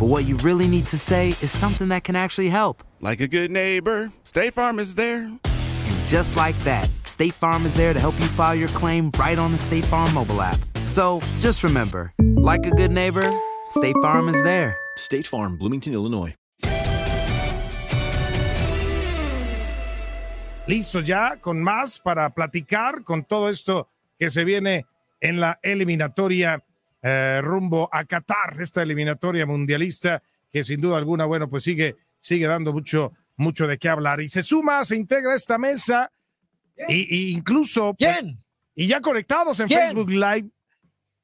but what you really need to say is something that can actually help. Like a good neighbor, State Farm is there. And just like that, State Farm is there to help you file your claim right on the State Farm mobile app. So just remember, like a good neighbor, State Farm is there. State Farm, Bloomington, Illinois. Listo ya con más para platicar con todo esto que se viene en la eliminatoria eh, rumbo a Qatar, esta eliminatoria mundialista que sin duda alguna, bueno, pues sigue, sigue dando mucho, mucho de qué hablar. Y se suma, se integra esta mesa, y, y incluso. ¿Quién? Y ya conectados en ¿Quién? Facebook Live.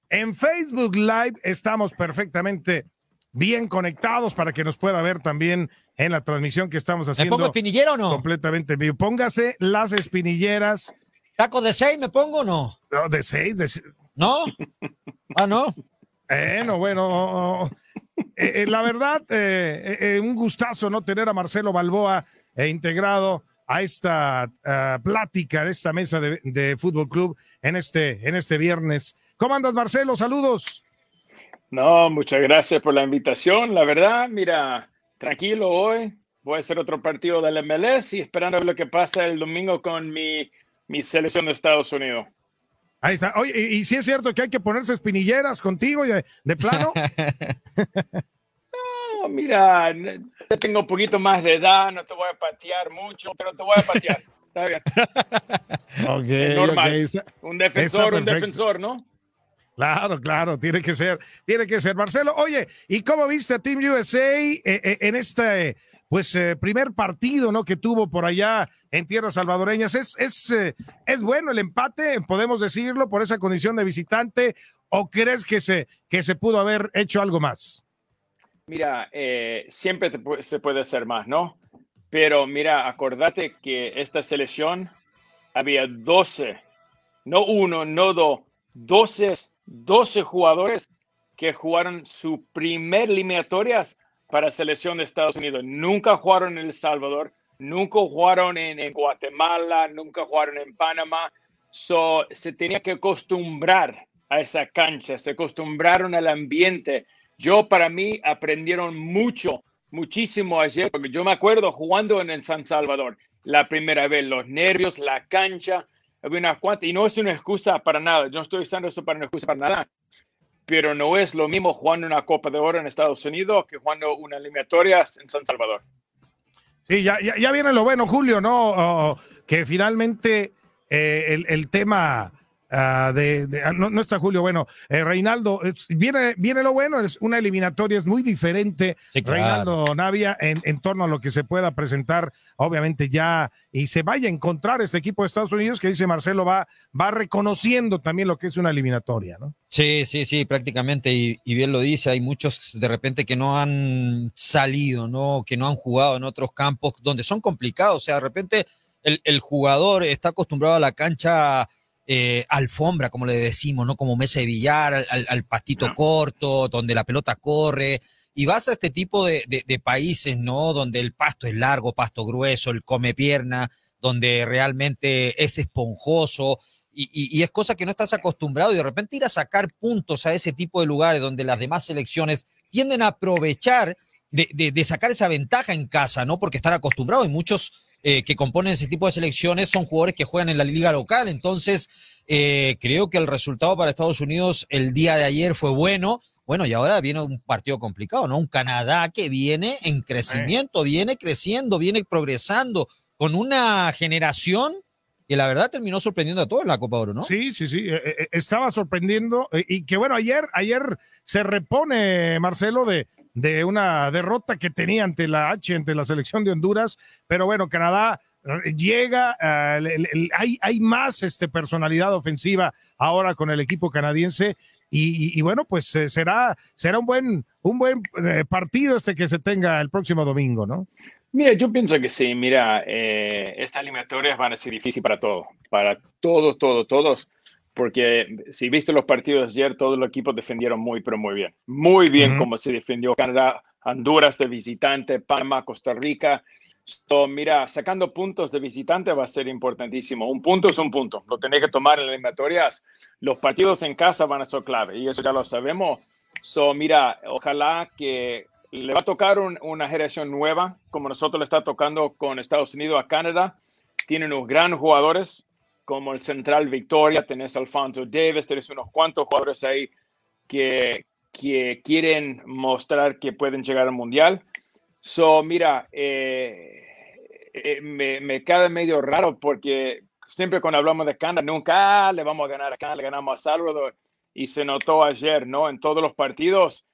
En Facebook Live estamos perfectamente bien conectados para que nos pueda ver también en la transmisión que estamos ¿Me haciendo. pongo espinillero o no? Completamente en vivo. Póngase las espinilleras. ¿Taco de seis me pongo o no? No, de seis, de ¿No? Ah, no. Bueno, bueno. eh, eh, la verdad, eh, eh, un gustazo no tener a Marcelo Balboa eh, integrado a esta plática, a esta mesa de, de Fútbol Club en este, en este viernes. ¿Cómo andas, Marcelo? Saludos. No, muchas gracias por la invitación. La verdad, mira, tranquilo hoy. Voy a hacer otro partido del MLS y esperando a ver lo que pasa el domingo con mi, mi selección de Estados Unidos. Ahí está. Oye, y, y si es cierto que hay que ponerse espinilleras contigo y de, de plano. No, mira, tengo un poquito más de edad, no te voy a patear mucho, pero te voy a patear. Está bien. Ok, Es normal. está- Un defensor, un defensor, ¿no? Claro, claro, tiene que ser, tiene que ser. Marcelo, oye, ¿y cómo viste a Team USA eh, eh, en este, pues, eh, primer partido, ¿no? Que tuvo por allá en tierras salvadoreñas. ¿Es, es, eh, es bueno el empate, podemos decirlo, por esa condición de visitante? ¿O crees que se, que se pudo haber hecho algo más? Mira, eh, siempre se puede hacer más, ¿no? Pero mira, acordate que esta selección había 12, no uno, no dos, 12, 12 jugadores que jugaron su primer eliminatorias para selección de Estados Unidos. Nunca jugaron en El Salvador, nunca jugaron en, Guatemala, nunca jugaron en Panamá. So, se tenía que acostumbrar a esa cancha, se acostumbraron al ambiente. Yo, para mí, aprendieron mucho, muchísimo ayer, porque yo me acuerdo jugando en el San Salvador la primera vez, los nervios, la cancha, había unas y no es una excusa para nada, yo no estoy usando eso para una excusa para nada, pero no es lo mismo jugando una Copa de Oro en Estados Unidos que jugando una eliminatoria en San Salvador. Sí, ya, ya, ya viene lo bueno, Julio, ¿no? Que finalmente eh, el, el tema ah, de, de- ah, no, no está Julio, bueno, eh, Reinaldo, es- viene, viene lo bueno, es una eliminatoria, es muy diferente, Sí, claro. Reinaldo Navia, en, en torno a lo que se pueda presentar, obviamente ya, y se vaya a encontrar este equipo de Estados Unidos que dice Marcelo va, va reconociendo también lo que es una eliminatoria, ¿no? Sí, sí, sí, prácticamente, y, y bien lo dice, hay muchos de repente que no han salido, ¿no? Que no han jugado en otros campos donde son complicados, o sea, de repente el, el jugador está acostumbrado a la cancha eh, alfombra, como le decimos, ¿no? Como mesa de billar, al, pastito corto, donde la pelota corre, y vas a este tipo de, de, países, ¿no? Donde el pasto es largo, pasto grueso, el come pierna, donde realmente es esponjoso. Y, y, es cosa que no estás acostumbrado y de repente ir a sacar puntos a ese tipo de lugares donde las demás selecciones tienden a aprovechar de, de, de sacar esa ventaja en casa, ¿no? Porque están acostumbrados y muchos eh, que componen ese tipo de selecciones son jugadores que juegan en la liga local. Entonces, eh, creo que el resultado para Estados Unidos el día de ayer fue bueno. Bueno, y ahora viene un partido complicado, ¿no? Un Canadá que viene en crecimiento, viene creciendo, viene progresando, con una generación que la verdad terminó sorprendiendo a todos en la Copa Oro, ¿no? Sí, sí, sí, eh, estaba sorprendiendo y que bueno, ayer, ayer se repone Marcelo de, de una derrota que tenía ante la H, ante la selección de Honduras, pero bueno, Canadá eh, llega, eh, hay, hay más este, personalidad ofensiva ahora con el equipo canadiense. Y, bueno, pues eh, será, será un buen, un buen partido este que se tenga el próximo domingo, ¿no? Mira, yo pienso que sí, mira, estas eliminatorias van a ser difíciles para todos, para todos, todos, todos porque si viste los partidos de ayer, todos los equipos defendieron muy, pero muy bien. Muy bien como se defendió Canadá, Honduras de visitante, Panamá, Costa Rica. So, mira, sacando puntos de visitante va a ser importantísimo. Un punto es un punto. Lo tenés que tomar en las eliminatorias. Los partidos en casa van a ser clave y eso ya lo sabemos. So, mira, ojalá que le va a tocar una generación nueva, como nosotros le está tocando con Estados Unidos a Canadá. Tienen unos grandes jugadores, como el Central Victoria, tenés Alfonso Davis, tenés unos cuantos jugadores ahí que, que quieren mostrar que pueden llegar al Mundial. So, mira, eh, eh, me, me queda medio raro porque siempre cuando hablamos de Canadá, nunca ah, le vamos a ganar a Canadá, le ganamos a Salvador. Y se notó ayer, ¿no? En todos los partidos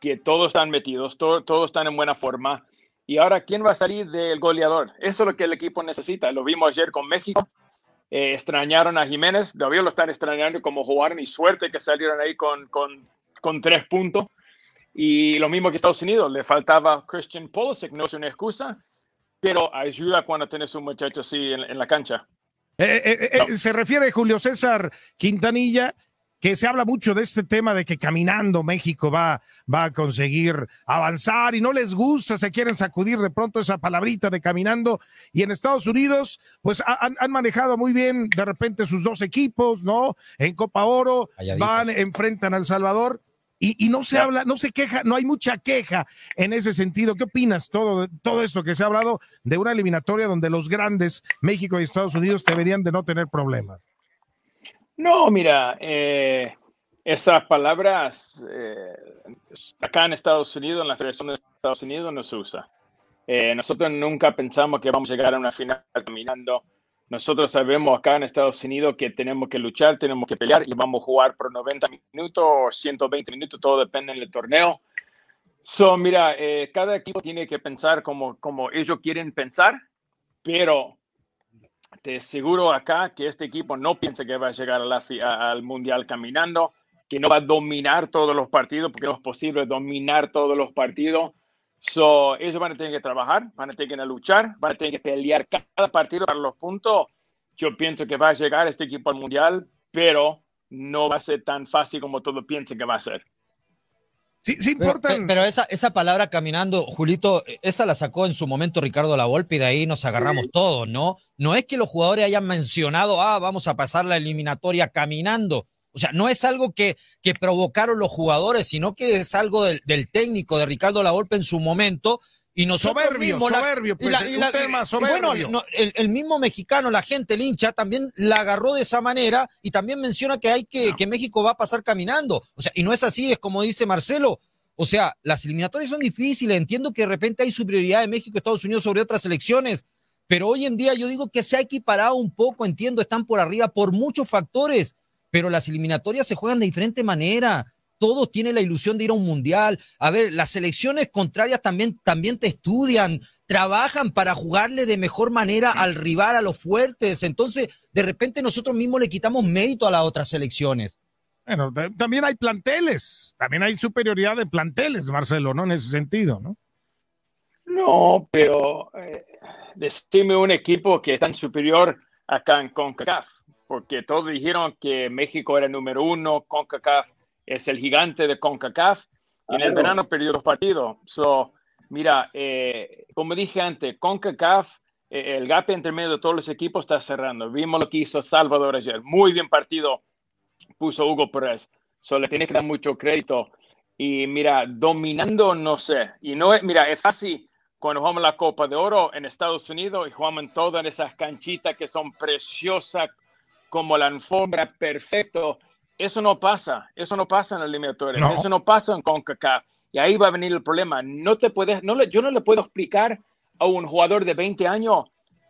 que todos están metidos, todos están en buena forma. Y ahora, ¿quién va a salir del goleador? Eso es lo que el equipo necesita. Lo vimos ayer con México. Eh, extrañaron a Jiménez, todavía lo están extrañando como jugaron y suerte que salieron ahí con, con, con tres puntos. Y lo mismo que Estados Unidos, le faltaba Christian Pulisic, no es una excusa, pero ayuda cuando tienes un muchacho así en, la cancha. Eh, eh, se refiere Julio César Quintanilla que se habla mucho de este tema de que caminando México va, va a conseguir avanzar y no les gusta, se quieren sacudir de pronto esa palabrita de caminando. Y en Estados Unidos, pues han, manejado muy bien de repente sus dos equipos, ¿no? En Copa Oro, van, enfrentan al Salvador. Y, no se habla, no se queja, no hay mucha queja en ese sentido. ¿Qué opinas todo, todo esto que se ha hablado de una eliminatoria donde los grandes, México y Estados Unidos, deberían de no tener problemas? No, mira, eh, esas palabras eh, acá en Estados Unidos, en la Federación de Estados Unidos, no se usa. Eh, nosotros nunca pensamos que vamos a llegar a una final caminando. Nosotros sabemos acá en Estados Unidos que tenemos que luchar, tenemos que pelear y vamos a jugar por 90 minutos o 120 minutos, todo depende del torneo. So, mira, cada equipo tiene que pensar como, como ellos quieren pensar, pero te aseguro acá que este equipo no piensa que va a llegar al Mundial caminando, que no va a dominar todos los partidos, porque no es posible dominar todos los partidos. So, ellos van a tener que trabajar, van a tener que luchar, van a tener que pelear cada partido para los puntos. Yo pienso que va a llegar este equipo al Mundial, pero no va a ser tan fácil como todos piensan que va a ser. Sí, sí importa. Pero, esa, esa palabra caminando, Julito, esa la sacó en su momento Ricardo Lavolpe y de ahí nos agarramos todos, ¿no? No es que los jugadores hayan mencionado, ah, vamos a pasar la eliminatoria caminando. O sea, no es algo que, que provocaron los jugadores, sino que es algo del, del técnico de Ricardo Lavolpe en su momento, y nosotros soberbio, soberbio, pues, un tema soberbio. Bueno, el, mismo mexicano, la gente, el hincha, también la agarró de esa manera y también menciona que hay que, que México va a pasar caminando. O sea, y no es así, es como dice Marcelo. O sea, las eliminatorias son difíciles. Entiendo que de repente hay superioridad de México y Estados Unidos sobre otras selecciones, pero hoy en día yo digo que se ha equiparado un poco, entiendo, están por arriba por muchos factores, pero las eliminatorias se juegan de diferente manera todos tienen la ilusión de ir a un mundial. A ver, las selecciones contrarias también, también te estudian, trabajan para jugarle de mejor manera al rival, a los fuertes. Entonces, de repente nosotros mismos le quitamos mérito a las otras selecciones. Bueno, también hay planteles, también hay superioridad de planteles, Marcelo, ¿no? En ese sentido, ¿no? No, pero eh, decime un equipo que es tan superior acá en CONCACAF, porque todos dijeron que México era el número uno, CONCACAF es el gigante de CONCACAF, En el verano perdió dos partidos. So, mira, eh, como dije antes, CONCACAF, eh, el gap entre medio de todos los equipos está cerrando. Vimos lo que hizo Salvador ayer. Muy bien partido puso Hugo Pérez. So, le tiene que dar mucho crédito. Y mira, dominando, no sé. Y no es, mira, es fácil cuando jugamos la Copa de Oro en Estados Unidos y jugamos en todas esas canchitas que son preciosas como la alfombra, perfecto. Eso no pasa, eso no pasa en la eliminatoria, eso no pasa en CONCACAF. Y ahí va a venir el problema. No te puedes, no yo no le puedo explicar a un jugador de 20 años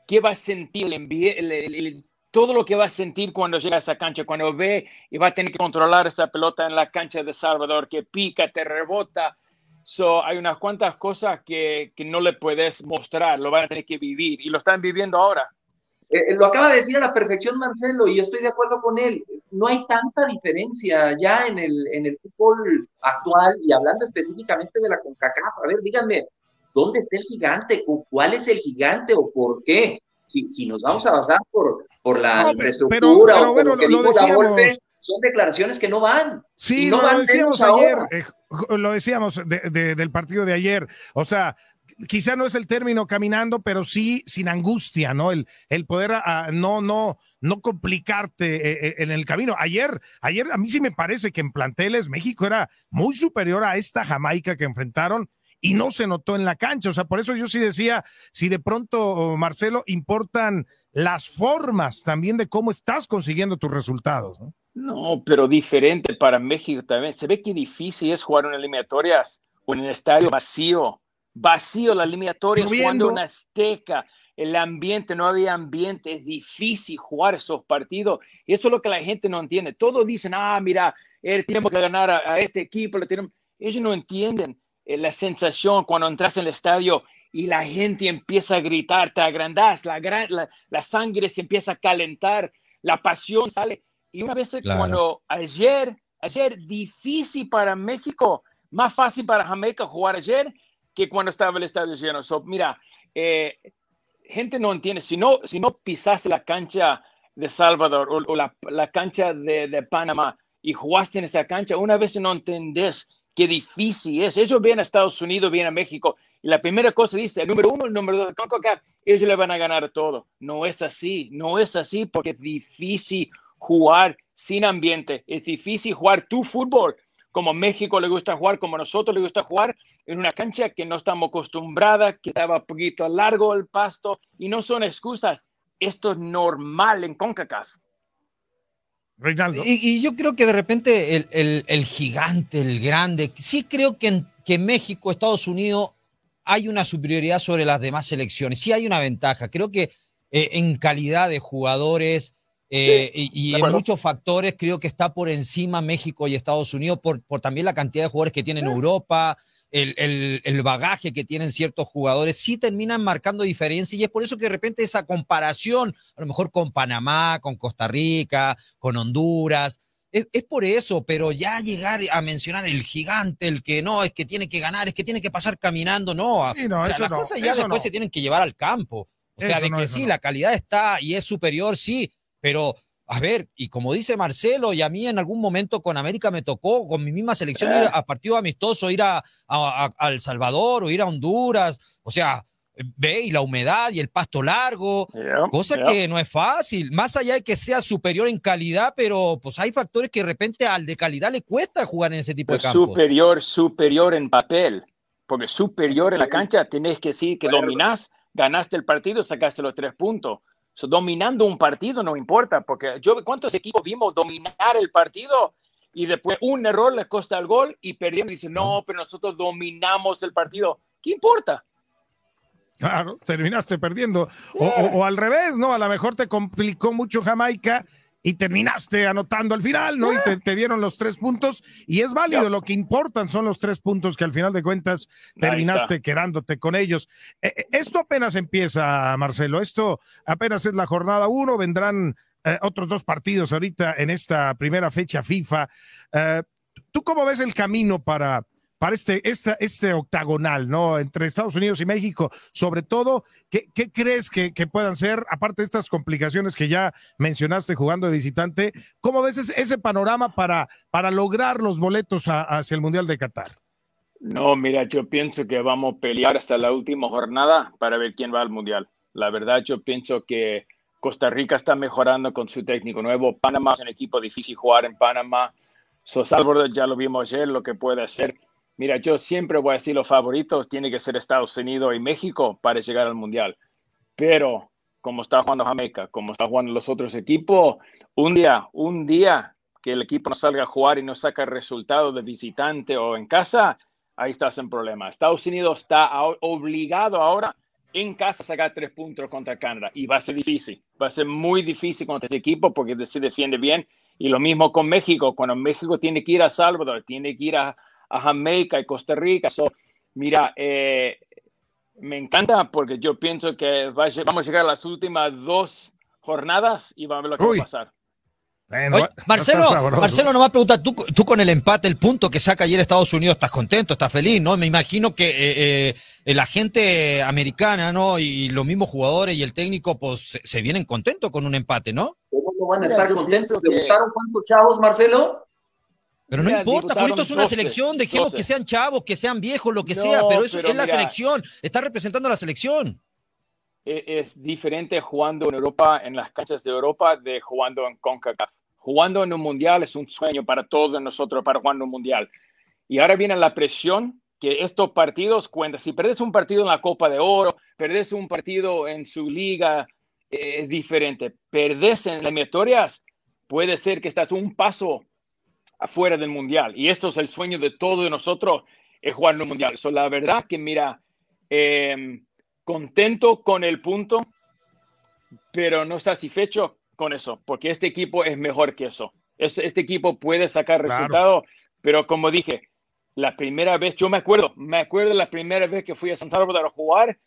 qué va a sentir, el, todo lo que va a sentir cuando llega a esa cancha, cuando ve y va a tener que controlar esa pelota en la cancha de Salvador, que pica, te rebota. So, hay unas cuantas cosas que, que no le puedes mostrar, lo van a tener que vivir y lo están viviendo ahora. Eh, lo acaba de decir a la perfección Marcelo y yo estoy de acuerdo con él. No hay tanta diferencia ya en el, en el fútbol actual y hablando específicamente de la CONCACAF. A ver, díganme, ¿dónde está el gigante? ¿O cuál es el gigante o por qué? Si, si nos vamos a basar por, por la infraestructura o por lo que dijo la golpe, son declaraciones que no van. Sí, no, lo decíamos ayer, eh, lo decíamos del partido de ayer. O sea, quizá no es el término caminando, pero sí sin angustia, ¿no? El, el poder ah, no, no, no complicarte eh, eh, en el camino. Ayer, ayer a mí sí me parece que en planteles México era muy superior a esta Jamaica que enfrentaron y no se notó en la cancha. O sea, por eso yo sí decía, si de pronto, Marcelo, importan las formas también de cómo estás consiguiendo tus resultados, ¿no? No, pero diferente para México también. Se ve que difícil es jugar en eliminatorias o en el estadio vacío vacío la eliminatoria jugando una Azteca, el ambiente, no había ambiente, es difícil jugar esos partidos. Y eso es lo que la gente no entiende. Todos dicen, ah, mira, eh, tenemos que ganar a, este equipo. Ellos no entienden eh, la sensación cuando entras en el estadio y la gente empieza a gritar, te agrandas, la, la, la sangre se empieza a calentar, la pasión sale. Y una vez cuando ayer, ayer difícil para México, más fácil para Jamaica jugar ayer, que cuando estaba el estadio lleno. mira, eh, gente no entiende, si no, si no pisaste la cancha de Salvador o, la, cancha de, Panamá y jugaste en esa cancha, una vez no entendés qué difícil es. Ellos vienen a Estados Unidos, vienen a México, y la primera cosa dice, el número uno, el número dos, ellos le van a ganar todo. No es así, no es así porque es difícil jugar sin ambiente, es difícil jugar tu fútbol como México le gusta jugar, como nosotros le gusta jugar, en una cancha que no estamos acostumbradas, que estaba un poquito largo el pasto, y no son excusas. Esto es normal en CONCACAF. Reinaldo. Y, yo creo que de repente el, gigante, el grande, sí creo que en que México, Estados Unidos, hay una superioridad sobre las demás selecciones. Sí hay una ventaja. Creo que eh, en calidad de jugadores, eh, y, en muchos factores creo que está por encima México y Estados Unidos por, por también la cantidad de jugadores que tienen Europa, el, el, bagaje que tienen ciertos jugadores, sí terminan marcando diferencia y es por eso que de repente esa comparación, a lo mejor con Panamá, con Costa Rica, con Honduras, es, por eso, pero ya llegar a mencionar el gigante, el que no, es que tiene que ganar, es que tiene que pasar caminando, no. o sea, las cosas ya después se tienen que llevar al campo. O sea, de que sí, la calidad está y es superior, sí, pero, a ver, y como dice Marcelo, y a mí en algún momento con América me tocó, con mi misma selección, ir a partido amistoso, ir a, a, El Salvador o ir a Honduras, o sea, ve y la humedad y el pasto largo, cosa que no es fácil, más allá de que sea superior en calidad, pero pues hay factores que de repente al de calidad le cuesta jugar en ese tipo de campos. Superior, superior en papel, porque superior en la cancha tenés que decir que dominás, ganaste el partido, sacaste los tres puntos dominando un partido no importa, porque yo, ¿cuántos equipos vimos dominar el partido y después un error les costa el gol y perdieron? Dicen, no, pero nosotros dominamos el partido. ¿Qué importa? Claro, terminaste perdiendo. O, o, al revés, ¿no? A lo mejor te complicó mucho Jamaica y terminaste anotando al final, ¿no? Y te, dieron los tres puntos y es válido, lo que importan son los tres puntos que al final de cuentas terminaste quedándote con ellos. Eh, eh, esto apenas empieza, Marcelo, esto apenas es la jornada uno, vendrán eh, otros dos partidos ahorita en esta primera fecha FIFA. ¿Tú cómo ves el camino para para este, este, este octagonal, ¿no? Entre Estados Unidos y México, sobre todo, ¿qué, qué crees que, que, puedan ser, aparte de estas complicaciones que ya mencionaste jugando de visitante, ¿cómo ves ese, panorama para, para lograr los boletos hacia el Mundial de Qatar? No, mira, yo pienso que vamos a pelear hasta la última jornada para ver quién va al Mundial. La verdad, yo pienso que Costa Rica está mejorando con su técnico nuevo. Panamá es un equipo difícil jugar en Panamá. So Salvador ya lo vimos ayer, lo que puede hacer. Mira, yo siempre voy a decir los favoritos tiene que ser Estados Unidos y México para llegar al Mundial. Pero como está jugando Jamaica, como está jugando los otros equipos, un día, un día que el equipo no salga a jugar y no saca el resultado de visitante o en casa, ahí estás en problema. Estados Unidos está obligado ahora en casa a sacar tres puntos contra Canadá y va a ser difícil, va a ser muy difícil contra este equipo porque se defiende bien y lo mismo con México, cuando México tiene que ir a Salvador, tiene que ir a, Jamaica y Costa Rica. mira, eh, me encanta porque yo pienso que vamos a llegar a las últimas dos jornadas y vamos a ver lo que va a pasar. Marcelo, no Marcelo nos va a preguntar, ¿tú, tú con el empate, el punto que saca ayer Estados Unidos, estás contento, estás feliz, ¿no? Me imagino que eh, eh, la gente americana, ¿no? Y los mismos jugadores y el técnico, pues se vienen contentos con un empate, ¿no? ¿Cómo no van a estar contentos? ¿Debutaron cuántos chavos, Marcelo? Pero no importa, porque esto es una selección, dejemos que sean chavos, que sean viejos, lo que sea, pero eso es la selección, está representando a la selección. E, es, diferente jugando en Europa, en las canchas de Europa, de jugando en CONCACAF. Jugando en un mundial es un sueño para todos nosotros, para jugar en un mundial. Y ahora viene la presión que estos partidos cuentan. Si perdes un partido en la Copa de Oro, perdes un partido en su liga, eh, es diferente. Perdes en las eliminatorias, puede ser que estás un paso afuera del mundial. Y esto es el sueño de todos nosotros, es jugar en un mundial. So, la verdad que, mira, em, contento con el punto, pero no satisfecho con eso, porque este equipo es mejor que eso. Este, equipo puede sacar resultados, pero como dije, la primera vez, yo me acuerdo, me acuerdo la primera vez que fui a San Salvador a jugar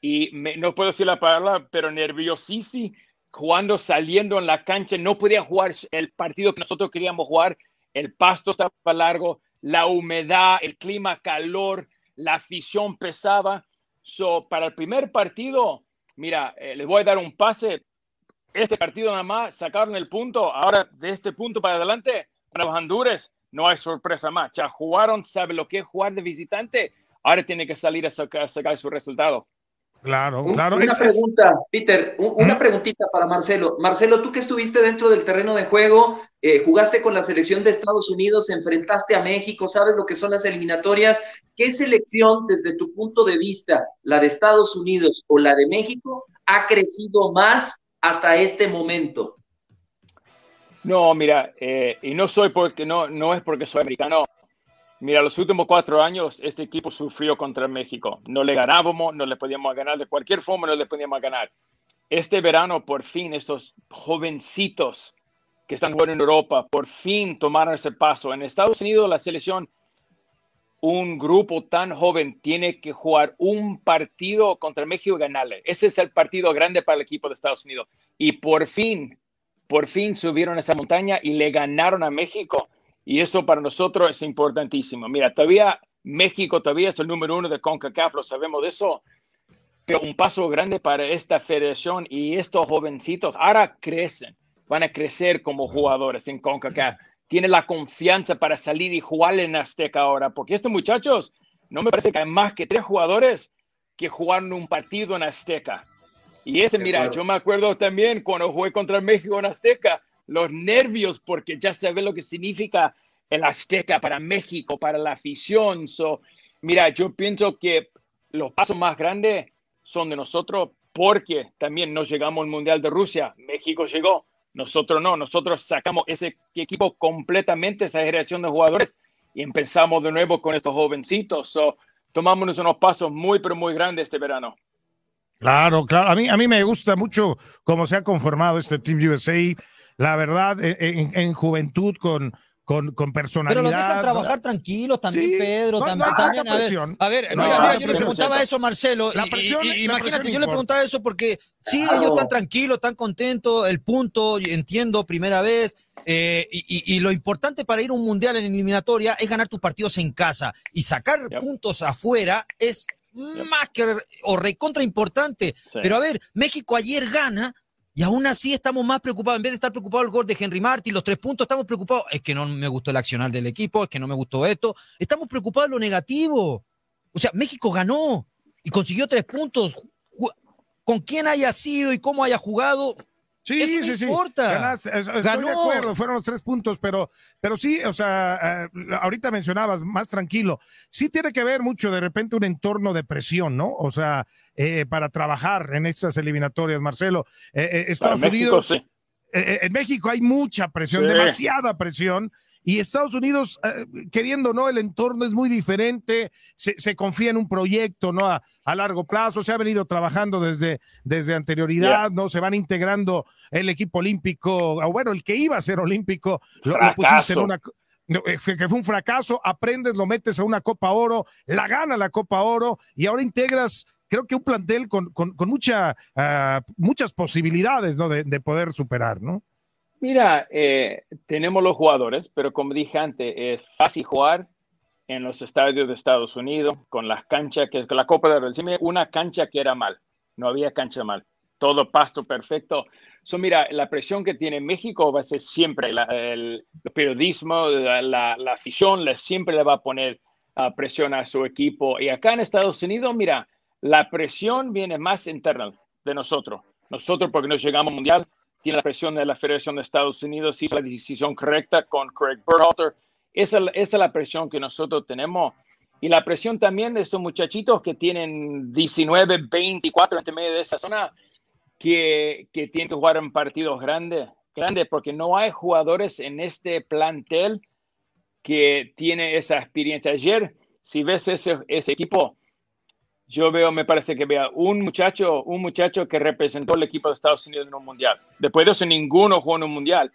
y no puedo decir la palabra, pero nerviosísimo, jugando, saliendo en la cancha, no podía jugar el partido que nosotros queríamos jugar el pasto estaba largo, la humedad, el clima, calor, la afición pesaba. So, para el primer partido, mira, eh, les voy a dar un pase. Este partido nada más sacaron el punto. Ahora, de este punto para adelante, para los Honduras, no hay sorpresa más. Ya jugaron, sabe lo que es jugar de visitante. Ahora tiene que salir a sacar, su resultado. Claro, claro. Una pregunta, Peter, una preguntita para Marcelo. Marcelo, tú que estuviste dentro del terreno de juego, eh, jugaste con la selección de Estados Unidos, enfrentaste a México, sabes lo que son las eliminatorias. ¿Qué selección, desde tu punto de vista, la de Estados Unidos o la de México, ha crecido más hasta este momento? No, mira, eh, y no soy porque no, no es porque soy americano. Mira, los últimos cuatro años este equipo sufrió contra México. No le ganábamos, no le podíamos ganar de cualquier forma, no le podíamos ganar. Este verano, por fin, estos jovencitos que están jugando en Europa, por fin tomaron ese paso. En Estados Unidos, la selección, un grupo tan joven tiene que jugar un partido contra México y ganarle. Ese es el partido grande para el equipo de Estados Unidos. Y por fin, por fin subieron esa montaña y le ganaron a México. Y eso para nosotros es importantísimo. Mira, todavía México todavía es el número uno de CONCACAF, lo sabemos de eso. Pero un paso grande para esta federación y estos jovencitos ahora crecen van a crecer como jugadores en CONCACAF. Tiene la confianza para salir y jugar en Azteca ahora, porque estos muchachos, no me parece que hay más que tres jugadores que jugaron un partido en Azteca. Y ese, mira, yo me acuerdo también cuando jugué contra México en Azteca, los nervios, porque ya se ve lo que significa el Azteca para México, para la afición. Mira, yo pienso que los pasos más grandes son de nosotros porque también nos llegamos al Mundial de Rusia. México llegó, nosotros no, nosotros sacamos ese equipo completamente, esa generación de jugadores, y empezamos de nuevo con estos jovencitos. So, tomamos unos pasos muy, pero muy grandes este verano. Claro, claro. A mí, a mí me gusta mucho cómo se ha conformado este Team USA. La verdad, en juventud, con, con, con personalidad. Pero los dejan trabajar tranquilos también, Pedro. también, a, ver, a ver, mira, yo le preguntaba eso a Marcelo. imagínate, yo le preguntaba eso porque sí, ellos están tranquilos, están contentos, el punto, entiendo, primera vez. Eh, y, y, lo importante para ir a un mundial en eliminatoria es ganar tus partidos en casa y sacar puntos afuera es más que o recontra importante. Pero a ver, México ayer gana Y aún así estamos más preocupados, en vez de estar preocupados el gol de Henry Martin, los tres puntos, estamos preocupados, es que no me gustó el accionar del equipo, es que no me gustó esto, estamos preocupados de lo negativo. O sea, México ganó y consiguió tres puntos. Con quién haya sido y cómo haya jugado, Sí, Eso no sí, sí. importa. Es- estoy Ganó. de acuerdo, fueron los tres puntos, pero, pero sí, o sea, eh, ahorita mencionabas más tranquilo. Sí tiene que ver mucho de repente un entorno de presión, ¿no? O sea, eh, para trabajar en estas eliminatorias, Marcelo. Eh, eh, Estados Para México, Unidos. sí. eh, eh, en México hay mucha presión, Sí. demasiada presión. Y Estados Unidos, eh, queriendo, ¿no? El entorno es muy diferente, se, se confía en un proyecto, ¿no? A, a largo plazo, se ha venido trabajando desde, desde anterioridad, ¿no? Se van integrando el equipo olímpico, o bueno, el que iba a ser olímpico, lo, lo pusiste en una... eh, que fue un fracaso, aprendes, lo metes a una Copa Oro, la gana la Copa Oro y ahora integras, creo que un plantel con, con, con mucha, ah, muchas posibilidades, ¿no? De, de poder superar, ¿no? Mira, eh, tenemos los jugadores, pero como dije antes, es fácil jugar en los estadios de Estados Unidos con las canchas, que con la Copa de Decime una cancha que era mal, no había cancha mal, todo pasto perfecto. So, mira, la presión que tiene México va a ser siempre el, periodismo, la, la- afición le, siempre le va a poner ah, presión a su equipo. Y acá en Estados Unidos, mira, la presión viene más interna de nosotros. Nosotros, porque nos llegamos al mundial, tiene la presión de la Federación de Estados Unidos, hizo la decisión correcta con Craig Berhalter. Esa, esa es la presión que nosotros tenemos. Y la presión también de estos muchachitos que tienen 19, 24 entre medio de esa zona, que, que tienen que jugar en partidos grandes, grandes, porque no hay jugadores en este plantel que tiene esa experiencia. Ayer, si ves ese, ese equipo, yo veo, me parece que vea un muchacho, un muchacho que representó el equipo de Estados Unidos en un mundial. Después de eso, ninguno jugó en un mundial.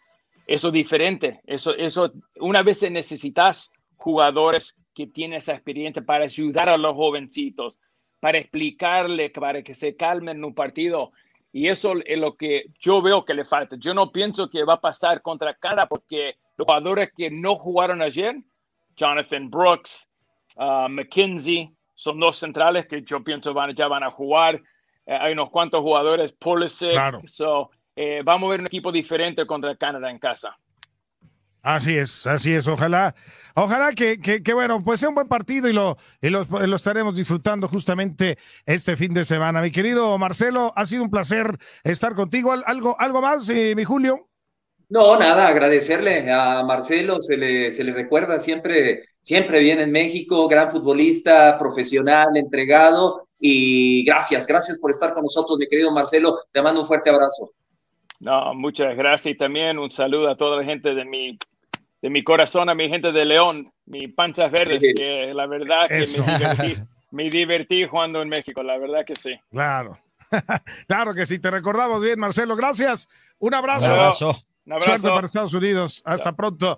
Eso es diferente. Eso, eso, una vez necesitas jugadores que tienen esa experiencia para ayudar a los jovencitos, para explicarle, para que se calmen en un partido. Y eso es lo que yo veo que le falta. Yo no pienso que va a pasar contra Canadá porque los jugadores que no jugaron ayer, Jonathan Brooks, uh, McKinsey, son dos centrales que yo pienso van, ya van a jugar. Eh, hay unos cuantos jugadores, Pulisic. Claro. So, eh, vamos a ver un equipo diferente contra Canadá en casa. Así es, así es. Ojalá, ojalá que, que, que, bueno, pues sea un buen partido y lo, y lo, lo estaremos disfrutando justamente este fin de semana. Mi querido Marcelo, ha sido un placer estar contigo. ¿Al- ¿Algo, algo más, eh, mi Julio? No, nada, agradecerle a Marcelo, se le, se le recuerda siempre, siempre bien en México, gran futbolista, profesional, entregado, y gracias, gracias por estar con nosotros, mi querido Marcelo, te mando un fuerte abrazo. No, muchas gracias y también un saludo a toda la gente de mi, de mi corazón, a mi gente de León, mi panzas verdes, Sí. que la verdad que Eso. me divertí, me divertí jugando en México, la verdad que sí. Claro. claro que sí, te recordamos bien, Marcelo. Gracias. Un abrazo. Un abrazo. Un abrazo. Suerte para Estados Unidos. Hasta pronto.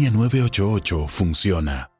línea 988 funciona.